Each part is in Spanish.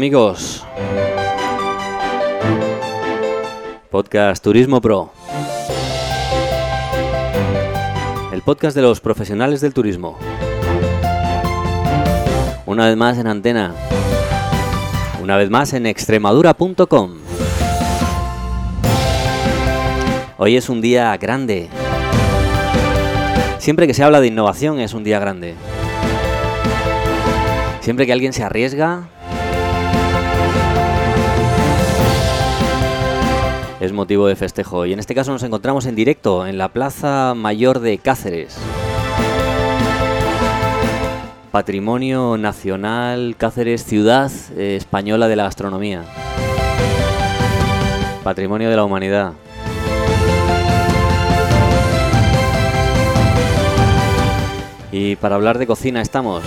Amigos. Podcast Turismo Pro. El podcast de los profesionales del turismo. Una vez más en antena. Una vez más en extremadura.com. Hoy es un día grande. Siempre que se habla de innovación es un día grande. Siempre que alguien se arriesga, es motivo de festejo. Y en este caso nos encontramos en directo en la Plaza Mayor de Cáceres. Patrimonio Nacional Cáceres, ciudad eh, española de la gastronomía. Patrimonio de la humanidad. Y para hablar de cocina estamos.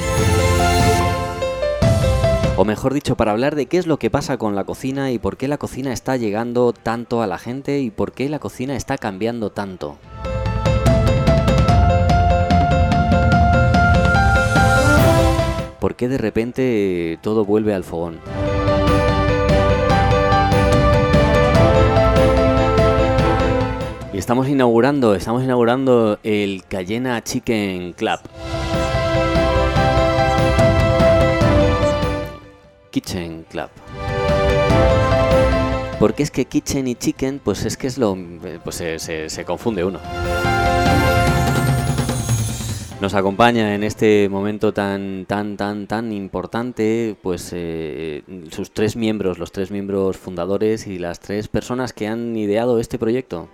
O mejor dicho, para hablar de qué es lo que pasa con la cocina y por qué la cocina está llegando tanto a la gente y por qué la cocina está cambiando tanto. ¿Por qué de repente todo vuelve al fogón? Y estamos inaugurando, estamos inaugurando el Cayena Chicken Club. Kitchen Club. Porque es que kitchen y chicken, pues es que es lo. Pues se, se confunde uno. Nos acompaña en este momento tan, tan, tan, tan importante, pues eh, sus tres miembros, los tres miembros fundadores y las tres personas que han ideado este proyecto.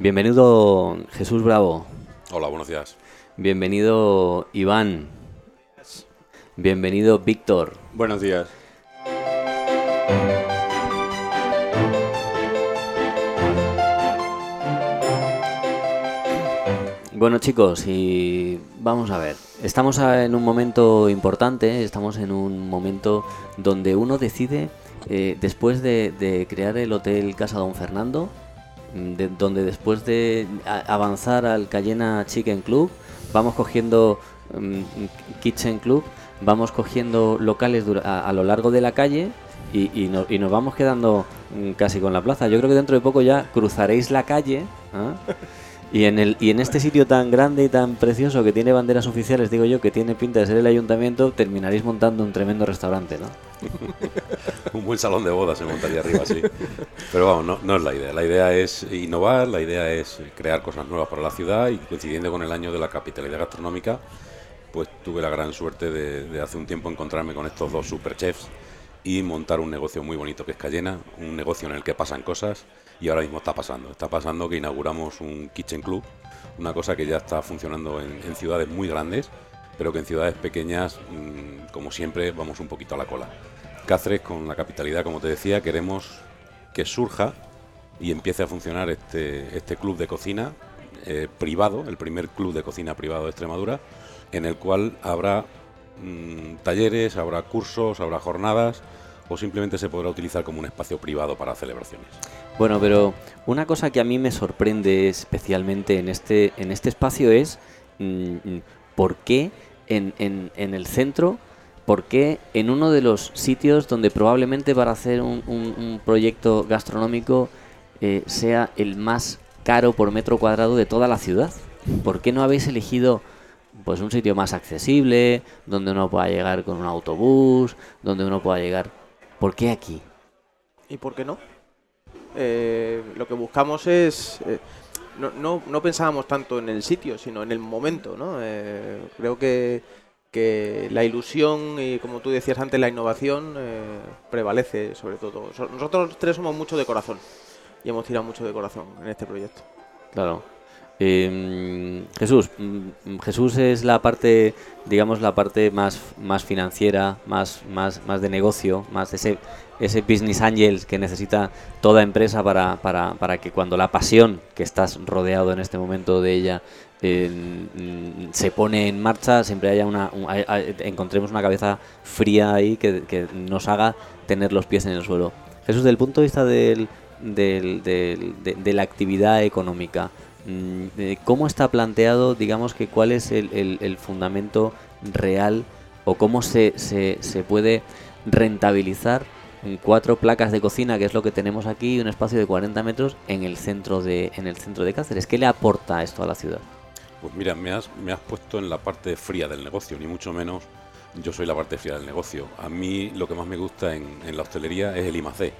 Bienvenido Jesús Bravo. Hola, buenos días. Bienvenido Iván. Bienvenido Víctor. Buenos días. Bueno chicos, y vamos a ver, estamos en un momento importante, estamos en un momento donde uno decide, eh, después de, crear el Hotel Casa Don Fernando, mm, donde después de avanzar al Cayena Chicken Club, vamos cogiendo mm, Kitchen Club, vamos cogiendo locales a, lo largo de la calle y, nos vamos quedando mm, casi con la plaza. Yo creo que dentro de poco ya cruzaréis la calle. ¿ah? Y en, el, y en este sitio tan grande y tan precioso que tiene banderas oficiales, digo yo, que tiene pinta de ser el ayuntamiento, terminaréis montando un tremendo restaurante, ¿no? un buen salón de bodas se montaría arriba, sí. Pero vamos, no, no, es la idea. La idea es innovar, la idea es crear cosas nuevas para la ciudad y coincidiendo con el año de la capitalidad gastronómica, pues tuve la gran suerte de, hace un tiempo encontrarme con estos dos superchefs y montar un negocio muy bonito que es Cayena, un negocio en el que pasan cosas y ahora mismo está pasando. Está pasando que inauguramos un Kitchen Club, una cosa que ya está funcionando en, ciudades muy grandes, pero que en ciudades pequeñas, mm, como siempre, vamos un poquito a la cola. Cáceres, con la capitalidad, como te decía, queremos que surja y empiece a funcionar este, este club de cocina eh, privado, el primer club de cocina privado de Extremadura, en el cual habrá mm, talleres, habrá cursos, habrá jornadas o simplemente se podrá utilizar como un espacio privado para celebraciones. Bueno, pero una cosa que a mí me sorprende especialmente en este, en este espacio es mm, mm, por qué en, en, el centro, por qué en uno de los sitios donde probablemente para hacer un, un, proyecto gastronómico eh, sea el más caro por metro cuadrado de toda la ciudad. ¿Por qué no habéis elegido pues un sitio más accesible, donde uno pueda llegar con un autobús, donde uno pueda llegar ¿Por qué aquí? ¿Y por qué no? Eh, lo que buscamos es... Eh, no, no, pensábamos tanto en el sitio, sino en el momento, ¿no? Eh, creo que, que, la ilusión y, como tú decías antes, la innovación prevalece sobre todo. Nosotros tres somos mucho de corazón y hemos tirado mucho de corazón en este proyecto. Claro. Eh, Jesús, mm, Jesús es la parte, digamos, la parte más, más financiera, más, más, más de negocio, más ese, ese business angel que necesita toda empresa para, para, para que cuando la pasión que estás rodeado en este momento de ella mm, se pone en marcha, siempre haya una, encontremos una cabeza fría ahí que, que, nos haga tener los pies en el suelo. Jesús, del punto de vista del, del, de la actividad económica, ¿Cómo está planteado, digamos que cuál es el, fundamento real o cómo se, se, se puede rentabilizar en cuatro placas de cocina, que es lo que tenemos aquí, un espacio de 40 metros en el centro de, en el centro de Cáceres. ¿Qué le aporta esto a la ciudad? Pues mira, me has, me has puesto en la parte fría del negocio, ni mucho menos yo soy la parte fría del negocio. A mí lo que más me gusta en, en la hostelería es el I+D.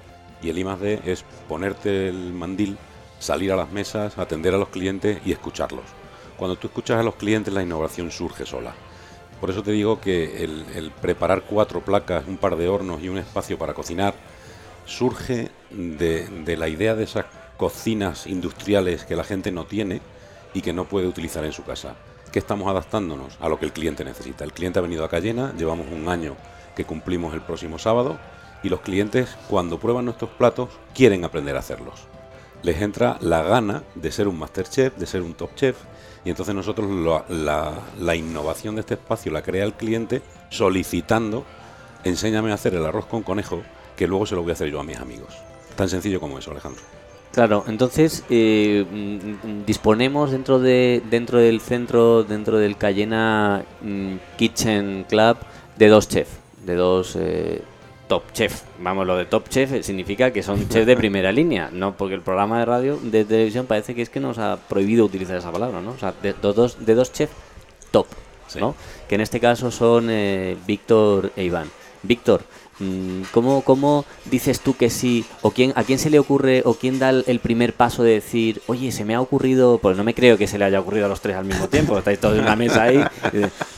Y el I+D es ponerte el mandil, salir a las mesas, atender a los clientes y escucharlos. Cuando tú escuchas a los clientes la innovación surge sola. Por eso te digo que el, preparar cuatro placas, un par de hornos y un espacio para cocinar surge de, de la idea de esas cocinas industriales que la gente no tiene y que no puede utilizar en su casa. Que estamos adaptándonos a lo que el cliente necesita. El cliente ha venido a Cayena, llevamos un año que cumplimos el próximo sábado y los clientes cuando prueban nuestros platos quieren aprender a hacerlos. Les entra la gana de ser un masterchef, de ser un top chef y entonces nosotros la, innovación de este espacio la crea el cliente solicitando enséñame a hacer el arroz con conejo que luego se lo voy a hacer yo a mis amigos. Tan sencillo como eso, Alejandro. Claro, entonces eh, mm, disponemos dentro de dentro del centro, dentro del Cayena mm, Kitchen Club, de dos chefs, de dos eh, top chef. Vamos, lo de top chef significa que son chefs de primera línea, no porque el programa de radio, de televisión parece que es que nos ha prohibido utilizar esa palabra, ¿no? O sea, de, de dos, de dos chefs top, Sí. ¿no? Que en este caso son eh, Víctor e Iván. Víctor, mm, ¿cómo, ¿cómo dices tú que sí? ¿O quién, a quién se le ocurre o quién da el, primer paso de decir, oye, se me ha ocurrido, pues no me creo que se le haya ocurrido a los tres al mismo tiempo, estáis todos en una mesa ahí,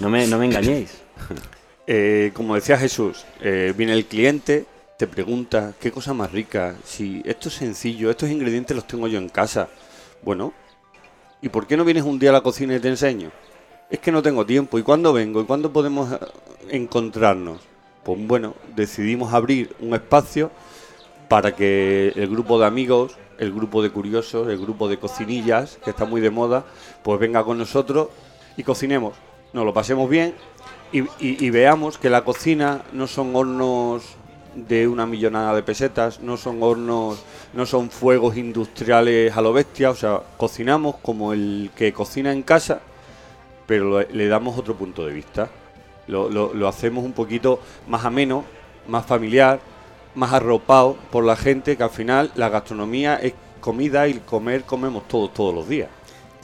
no me, no me engañéis. Eh, como decía Jesús, eh, viene el cliente, te pregunta, ¿qué cosa más rica? Si esto es sencillo, estos ingredientes los tengo yo en casa. Bueno, ¿y por qué no vienes un día a la cocina y te enseño? Es que no tengo tiempo. ¿Y cuándo vengo? ¿Y cuándo podemos eh, encontrarnos? Pues bueno, decidimos abrir un espacio para que el grupo de amigos, el grupo de curiosos, el grupo de cocinillas, que está muy de moda, pues venga con nosotros y cocinemos. Nos lo pasemos bien y, y- y veamos que la cocina no son hornos de una millonada de pesetas, no son hornos, no son fuegos industriales a lo bestia, o sea, cocinamos como el que cocina en casa, pero le damos otro punto de vista. Lo- lo hacemos un poquito más ameno, más familiar, más arropado por la gente, que al final la gastronomía es comida y comer comemos todos, todos los días.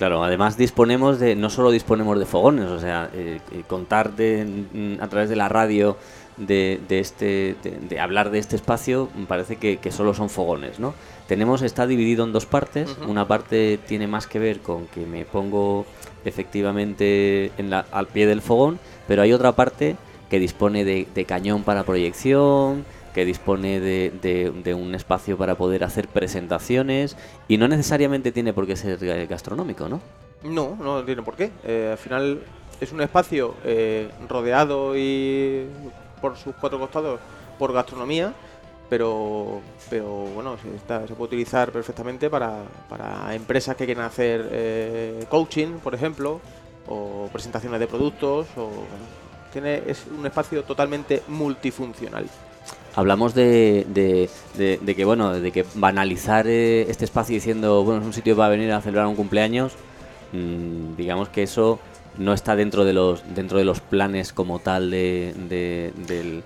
Claro, además disponemos de, no solo disponemos de fogones, o sea, eh, eh, contar de, mm, a través de la radio de, de este, de, de hablar de este espacio, parece que, que solo son fogones, ¿no? Tenemos, está dividido en dos partes, una parte tiene más que ver con que me pongo efectivamente en la, al pie del fogón, pero hay otra parte que dispone de, de cañón para proyección, que dispone de, de- un espacio para poder hacer presentaciones y no necesariamente tiene por qué ser eh, gastronómico, ¿no? No, no tiene por qué. Eh, al final es un espacio eh, rodeado y por sus cuatro costados por gastronomía, pero, pero bueno, se, está- se puede utilizar perfectamente para, para empresas que quieren hacer eh, coaching, por ejemplo, o presentaciones de productos, o tiene es un espacio totalmente multifuncional. Hablamos de, de- de- de que bueno, de que banalizar eh, este espacio diciendo bueno es un sitio para venir a celebrar un cumpleaños, mm, digamos que eso no está dentro de los dentro de los planes como tal de, de- del,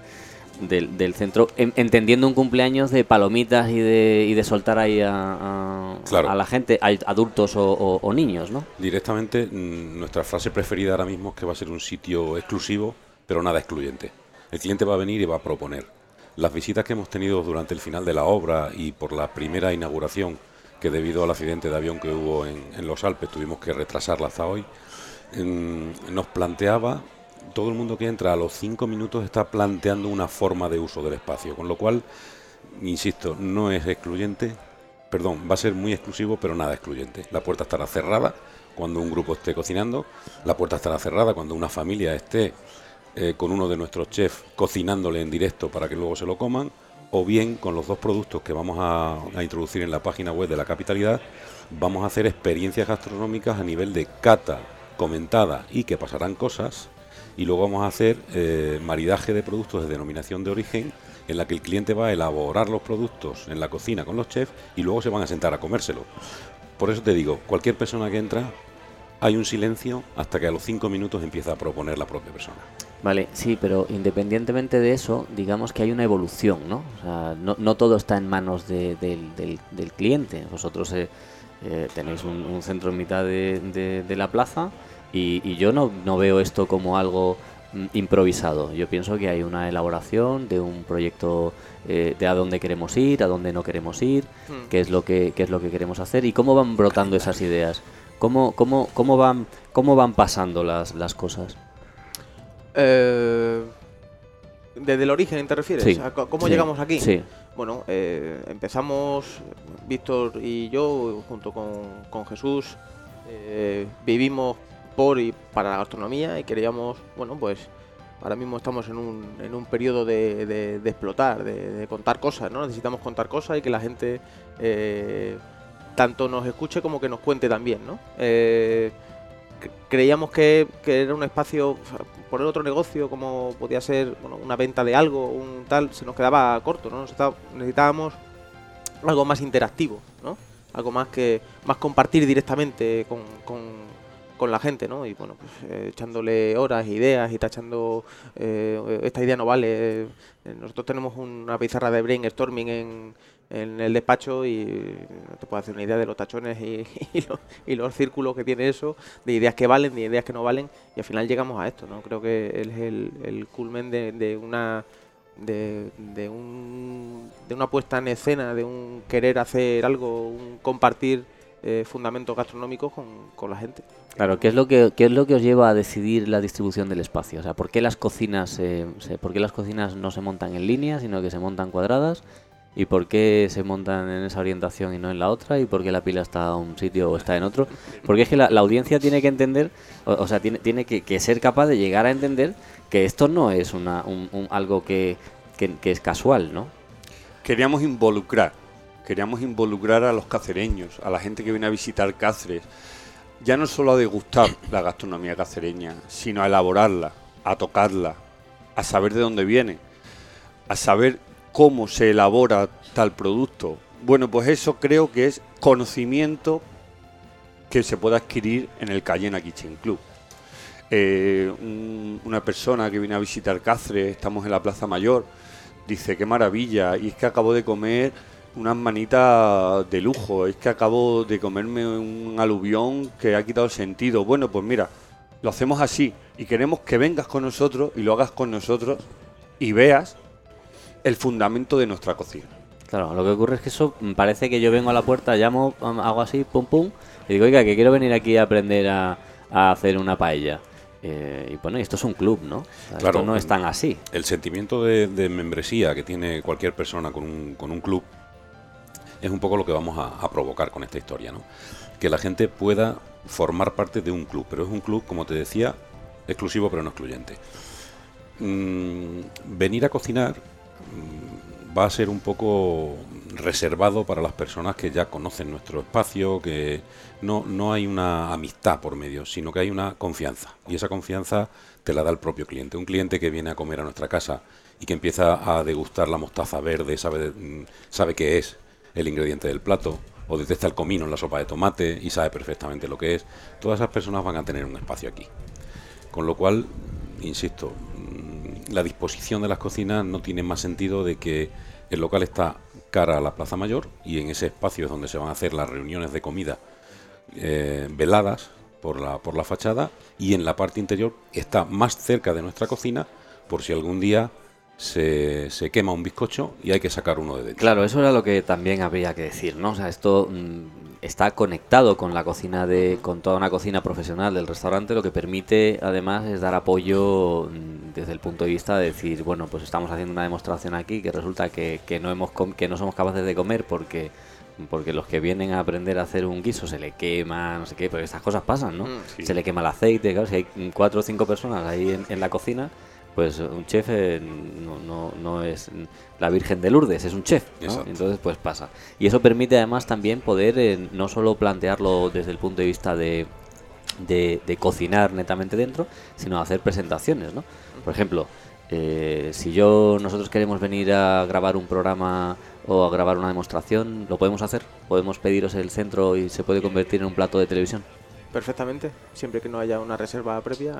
del, del centro, en- entendiendo un cumpleaños de palomitas y de, y de soltar ahí a, a- Claro. a la gente, a adultos o, o- o niños, ¿no? Directamente, mm, nuestra frase preferida ahora mismo es que va a ser un sitio exclusivo, pero nada excluyente. El cliente va a venir y va a proponer. Las visitas que hemos tenido durante el final de la obra y por la primera inauguración, que debido al accidente de avión que hubo en, los Alpes tuvimos que retrasarla hasta hoy, mm, nos planteaba, todo el mundo que entra a los cinco minutos está planteando una forma de uso del espacio, con lo cual, insisto, no es excluyente, perdón, va a ser muy exclusivo, pero nada excluyente. La puerta estará cerrada cuando un grupo esté cocinando, la puerta estará cerrada cuando una familia esté eh, con uno de nuestros chefs cocinándole en directo para que luego se lo coman, o bien con los dos productos que vamos a, introducir en la página web de la capitalidad, vamos a hacer experiencias gastronómicas a nivel de cata comentada y que pasarán cosas, y luego vamos a hacer eh, maridaje de productos de denominación de origen en la que el cliente va a elaborar los productos en la cocina con los chefs y luego se van a sentar a comérselo. Por eso te digo, cualquier persona que entra, hay un silencio hasta que a los cinco minutos empieza a proponer la propia persona. Vale, sí, pero independientemente de eso, digamos que hay una evolución, ¿no? O sea, no, no todo está en manos de- del, del- del cliente. Vosotros eh, eh, tenéis un, un centro en mitad de, de- de la plaza y, y yo no, no veo esto como algo mm, improvisado. Yo pienso que hay una elaboración de un proyecto eh, de a dónde queremos ir, a dónde no queremos ir, Mm. qué es lo que, qué es lo que queremos hacer y cómo van brotando esas ideas. ¿Cómo, cómo, cómo, van, cómo van pasando las, las cosas? Eh, ¿Desde el origen te refieres? Sí, ¿A co- ¿Cómo sí, llegamos aquí? Sí. Bueno, eh, empezamos, Víctor y yo, junto con, con Jesús, eh, vivimos por y para la gastronomía y queríamos, bueno, pues ahora mismo estamos en un, en un periodo de, de- de explotar, de, de contar cosas, ¿no? Necesitamos contar cosas y que la gente eh, tanto nos escuche como que nos cuente también, ¿no? Cre- creíamos que, que era un espacio, poner otro negocio como podía ser bueno, una venta de algo, un tal, se nos quedaba corto, ¿no? Necesitábamos algo más interactivo, ¿no? Algo más que más compartir directamente con, con- con la gente, ¿no? Y bueno, pues eh, echándole horas, ideas y tachando eh, esta idea no vale. eh, nosotros tenemos una pizarra de brainstorming en, en el despacho y te puedo hacer una idea de los tachones y, y los, y los círculos que tiene eso, de ideas que valen, de ideas que no valen, y al final llegamos a esto, ¿no? Creo que es el, culmen de, una de, de un de una puesta en escena, de un querer hacer algo, un compartir eh, fundamentos gastronómicos con, con la gente. Claro, ¿qué es, lo que, ¿qué es lo que os lleva a decidir la distribución del espacio? O sea, ¿por qué las cocinas, eh, se- por qué las cocinas no se montan en línea, sino que se montan cuadradas? ¿Y por qué se montan en esa orientación y no en la otra? ¿Y por qué la pila está a un sitio o está en otro? Porque es que la, audiencia tiene que entender, o, sea, tiene, tiene que, ser capaz de llegar a entender que esto no es una, un- un- algo que, que- que es casual, ¿no? Queríamos involucrar, queríamos involucrar a los cacereños, a la gente que viene a visitar Cáceres, ya no solo a degustar la gastronomía cacereña, sino a elaborarla, a tocarla, a saber de dónde viene, a saber cómo se elabora tal producto. Bueno, pues eso creo que es conocimiento que se puede adquirir en el Cayena Kitchen Club. Eh, un- una persona que viene a visitar Cáceres, estamos en la Plaza Mayor, dice, qué maravilla, y es que acabo de comer unas manitas de lujo, es que acabo de comerme un aluvión que ha quitado el sentido. Bueno, pues mira, lo hacemos así y queremos que vengas con nosotros y lo hagas con nosotros y veas el fundamento de nuestra cocina. Claro, lo que ocurre es que eso mm, parece que yo vengo a la puerta, llamo, um, hago así, pum pum, y digo, oiga, que quiero venir aquí a aprender a, a hacer una paella. Eh, y bueno, y esto es un club, ¿no? O sea, Claro, esto no es tan así. El sentimiento de, de membresía que tiene cualquier persona con un, con un club es un poco lo que vamos a, a provocar con esta historia, ¿no? Que la gente pueda formar parte de un club, pero es un club, como te decía, exclusivo pero no excluyente. Mm, venir a cocinar mm, va a ser un poco reservado para las personas que ya conocen nuestro espacio, que no, no hay una amistad por medio, sino que hay una confianza. Y esa confianza te la da el propio cliente. Un cliente que viene a comer a nuestra casa y que empieza a degustar la mostaza verde, sabe, mm, sabe qué es el ingrediente del plato, o detecta el comino en la sopa de tomate y sabe perfectamente lo que es, todas esas personas van a tener un espacio aquí. Con lo cual, insisto, la disposición de las cocinas no tiene más sentido de que el local está cara a la Plaza Mayor y en ese espacio es donde se van a hacer las reuniones de comida eh, veladas por la, por la fachada y en la parte interior está más cerca de nuestra cocina por si algún día se, se quema un bizcocho y hay que sacar uno de dentro. Claro, eso era lo que también habría que decir, ¿no? O sea, esto mm, está conectado con la cocina de, con toda una cocina profesional del restaurante, lo que permite además es dar apoyo mm, desde el punto de vista de decir, bueno, pues estamos haciendo una demostración aquí que resulta que, que no hemos que no somos capaces de comer porque porque los que vienen a aprender a hacer un guiso se le quema, no sé qué, porque estas cosas pasan, ¿no? Mm, sí. Se le quema el aceite, claro, si hay cuatro o cinco personas ahí en, en la cocina, pues un chef eh, no, no, no es la Virgen de Lourdes, es un chef. Entonces, pues pasa. Y eso permite además también poder eh, no solo plantearlo desde el punto de vista de, de, de cocinar netamente dentro, sino hacer presentaciones, ¿no? Por ejemplo, eh, si yo nosotros queremos venir a grabar un programa o a grabar una demostración, ¿lo podemos hacer? ¿Podemos pediros el centro y se puede convertir en un plato de televisión? Perfectamente. Siempre que no haya una reserva previa,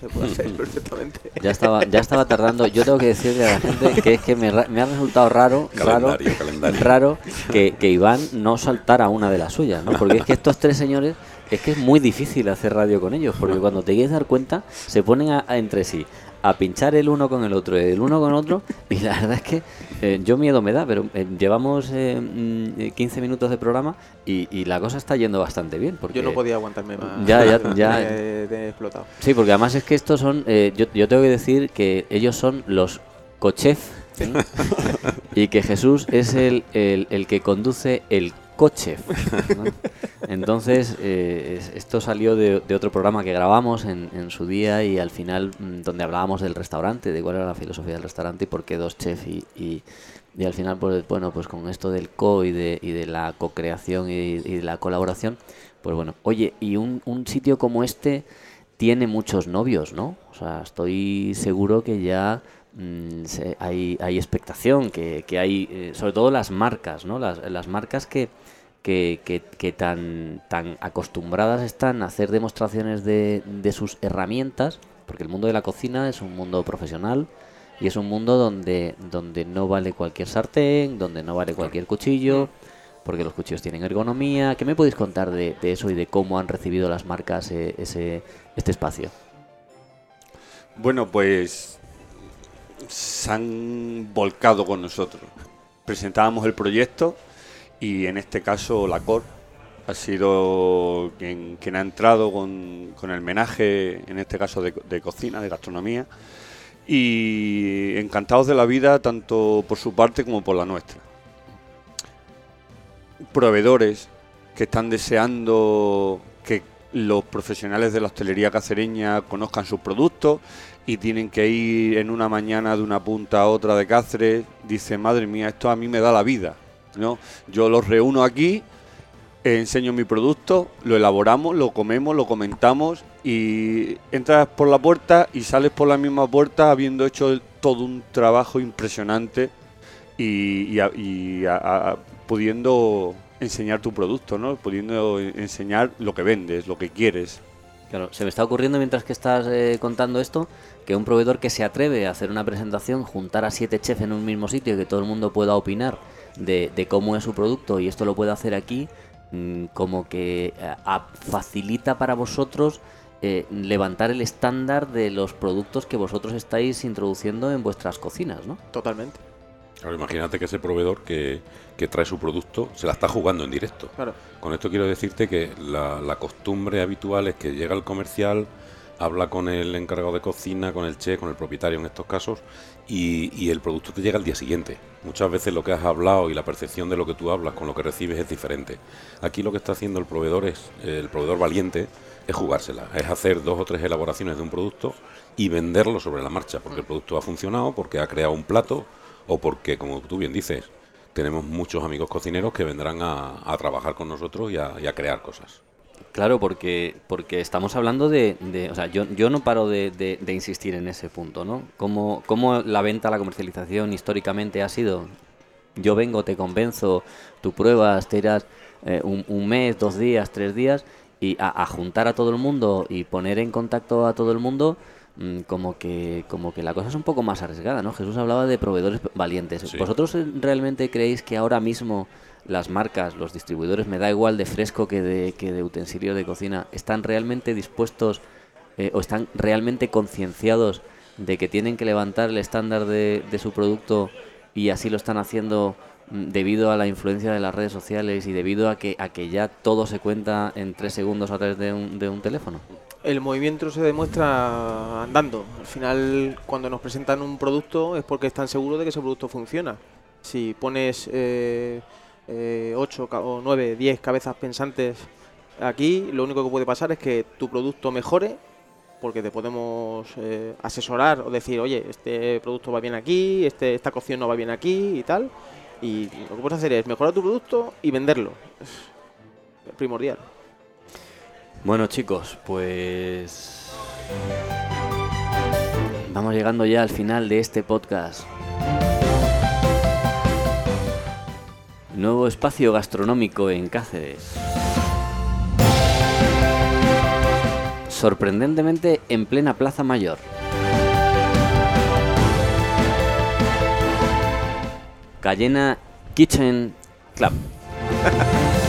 se puede hacer perfectamente. Ya estaba, ya estaba tardando. Yo tengo que decirle a la gente que es que me, ra- me ha resultado raro, raro, calendario. raro que, que Iván no saltara una de las suyas, ¿no? Porque es que estos tres señores es que es muy difícil hacer radio con ellos, porque cuando te quieres dar cuenta se ponen a- a entre sí a pinchar el uno con el otro, el uno con otro, y la verdad es que eh, yo miedo me da, pero eh, llevamos eh, mm, eh, 15 minutos de programa y, y la cosa está yendo bastante bien. Porque Yo no podía aguantarme más. Ya, ya, ya. De explotado. Sí, porque además es que estos son, eh, yo, yo tengo que decir que ellos son los cochef ¿sí? y que Jesús es el, el, el que conduce el coche. ¿no? Entonces, eh, es- esto salió de, otro programa que grabamos en, en su día y al final mm, donde hablábamos del restaurante, de cuál era la filosofía del restaurante y por qué dos chefs y, y, al final, pues bueno, pues con esto del co y de, y de la co-creación y, de la colaboración, pues bueno, oye, y un, un sitio como este tiene muchos novios, ¿no? O sea, estoy seguro que ya mm, hay, hay expectación, que, que hay, eh, sobre todo las marcas, ¿no? Las, las marcas que, que, que- que tan, tan acostumbradas están a hacer demostraciones de, de sus herramientas, porque el mundo de la cocina es un mundo profesional y es un mundo donde, donde no vale cualquier sartén, donde no vale cualquier cuchillo, porque los cuchillos tienen ergonomía. ¿Qué me podéis contar de, de eso y de cómo han recibido las marcas eh, ese, este espacio? Bueno, pues se han volcado con nosotros. Presentábamos el proyecto y en este caso la COR ha sido quien, ha entrado con, el menaje, en este caso de, de cocina, de gastronomía, y encantados de la vida tanto por su parte como por la nuestra. Proveedores que están deseando que los profesionales de la hostelería cacereña conozcan sus productos y tienen que ir en una mañana de una punta a otra de Cáceres, dice, madre mía, esto a mí me da la vida. ¿No? Yo los reúno aquí, enseño mi producto, lo elaboramos, lo comemos, lo comentamos y entras por la puerta y sales por la misma puerta habiendo hecho todo un trabajo impresionante y, pudiendo enseñar tu producto, ¿no? pudiendo enseñar lo que vendes, lo que quieres. Claro, se me está ocurriendo mientras que estás eh, contando esto que un proveedor que se atreve a hacer una presentación, juntar a siete chefs en un mismo sitio y que todo el mundo pueda opinar de, de cómo es su producto y esto lo puede hacer aquí, mm, como que eh, a- facilita para vosotros eh, levantar el estándar de los productos que vosotros estáis introduciendo en vuestras cocinas, ¿no? Totalmente. Ahora, imagínate que ese proveedor que, que trae su producto se la está jugando en directo. Claro. Con esto quiero decirte que la, la costumbre habitual es que llega el comercial, habla con el encargado de cocina, con el chef, con el propietario en estos casos, y, el producto te llega al día siguiente. Muchas veces lo que has hablado y la percepción de lo que tú hablas con lo que recibes es diferente. Aquí lo que está haciendo el proveedor es, el proveedor valiente, es jugársela, es hacer dos o tres elaboraciones de un producto y venderlo sobre la marcha, porque el producto ha funcionado, porque ha creado un plato, o porque, como tú bien dices, tenemos muchos amigos cocineros que vendrán a, trabajar con nosotros y a crear cosas. Claro, porque, porque estamos hablando de, o sea, yo, yo no paro de, insistir en ese punto, ¿no? Cómo, la venta, la comercialización históricamente ha sido, yo vengo, te convenzo, tú pruebas, te irás eh, un, un mes, dos días, tres días, y a, a juntar a todo el mundo y poner en contacto a todo el mundo, como que, como que la cosa es un poco más arriesgada, ¿no? Jesús hablaba de proveedores valientes. Sí. ¿Vosotros realmente creéis que ahora mismo las marcas, los distribuidores, me da igual de fresco que de, que de utensilios de cocina, están realmente dispuestos eh, o están realmente concienciados de que tienen que levantar el estándar de, de su producto y así lo están haciendo mm, debido a la influencia de las redes sociales y debido a que, a que ya todo se cuenta en tres segundos a través de un, de un teléfono? El movimiento se demuestra andando. Al final, cuando nos presentan un producto es porque están seguros de que ese producto funciona. Si pones eh, 8 o 9, 10 cabezas pensantes aquí, lo único que puede pasar es que tu producto mejore porque te podemos eh, asesorar o decir, oye, este producto va bien aquí, este, esta cocción no va bien aquí y tal. Y lo que puedes hacer es mejorar tu producto y venderlo. Es primordial. Bueno chicos, pues vamos llegando ya al final de este podcast. Nuevo espacio gastronómico en Cáceres. Sorprendentemente en plena Plaza Mayor. Cayena Kitchen Club.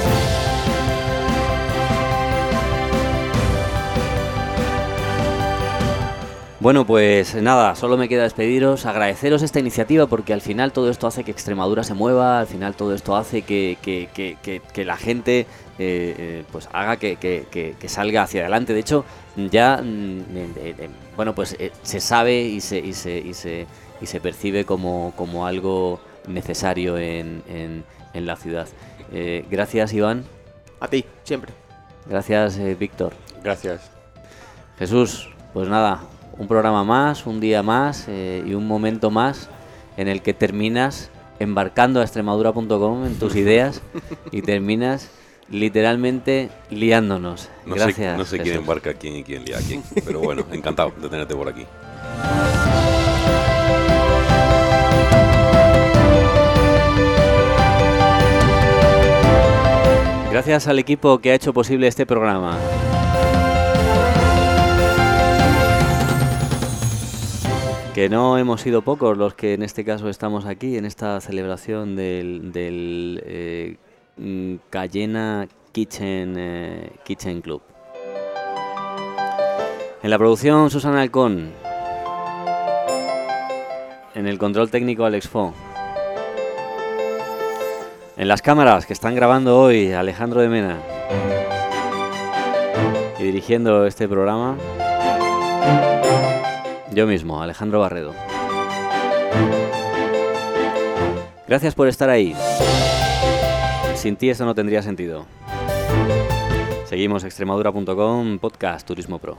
Bueno, pues nada, solo me queda despediros, agradeceros esta iniciativa porque al final todo esto hace que Extremadura se mueva, al final todo esto hace que, que- que- que- que la gente eh, eh, pues haga que, que- que- que salga hacia adelante. De hecho, ya, mm, eh, eh, eh, bueno, pues eh, se sabe y se, y se, y se, y se percibe como, como algo necesario en, en- en la ciudad. Eh, gracias, Iván. A ti, siempre. Gracias, eh, Víctor. Gracias. Jesús, pues nada, un programa más, un día más eh, y un momento más en el que terminas embarcando a extremadura.com en tus ideas y terminas literalmente liándonos. No Gracias. sé, no sé quién embarca a quién y quién lía a quién. Pero bueno, encantado de tenerte por aquí. Gracias al equipo que ha hecho posible este programa. Que no hemos sido pocos los que en este caso estamos aquí, en esta celebración del, del eh, mm, Cayena Kitchen, eh, Kitchen Club. En la producción, Susana Alcón. En el control técnico, Alex Fo. En las cámaras que están grabando hoy, Alejandro de Mena. Y dirigiendo este programa, yo mismo, Alejandro Barredo. Gracias por estar ahí. Sin ti esto no tendría sentido. Seguimos extremadura.com, podcast Turismo Pro.